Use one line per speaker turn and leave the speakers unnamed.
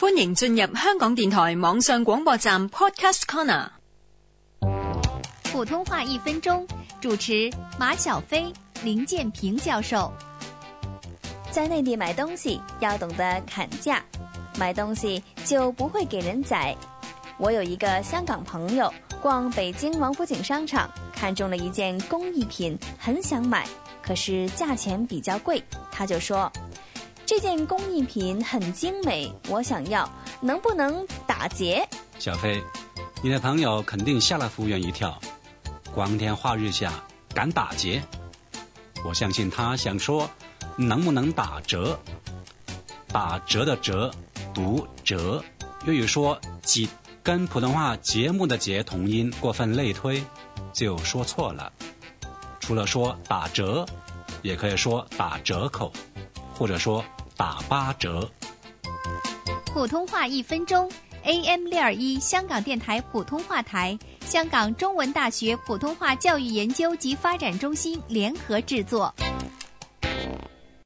欢迎进入香港电台网上广播站 Podcast Corner。
普通话一分钟，主持马小飞、林建平教授。
在内地买东西要懂得砍价，买东西就不会给人宰。我有一个香港朋友逛北京王府井商场，看中了一件工艺品，很想买，可是价钱比较贵，他就说：“这件工艺品很精美，我想要，能不能打劫？”
小飞，你的朋友肯定吓了服务员一跳，光天化日下敢打劫？我相信他想说能不能打折？打折的折读折，粤语说几跟普通话节目的节同音过分类推，就说错了。除了说打折，也可以说打折扣，或者说打八折。
普通话一分钟，AM 六二一香港电台普通话台，香港中文大学普通话教育研究及发展中心联合制作。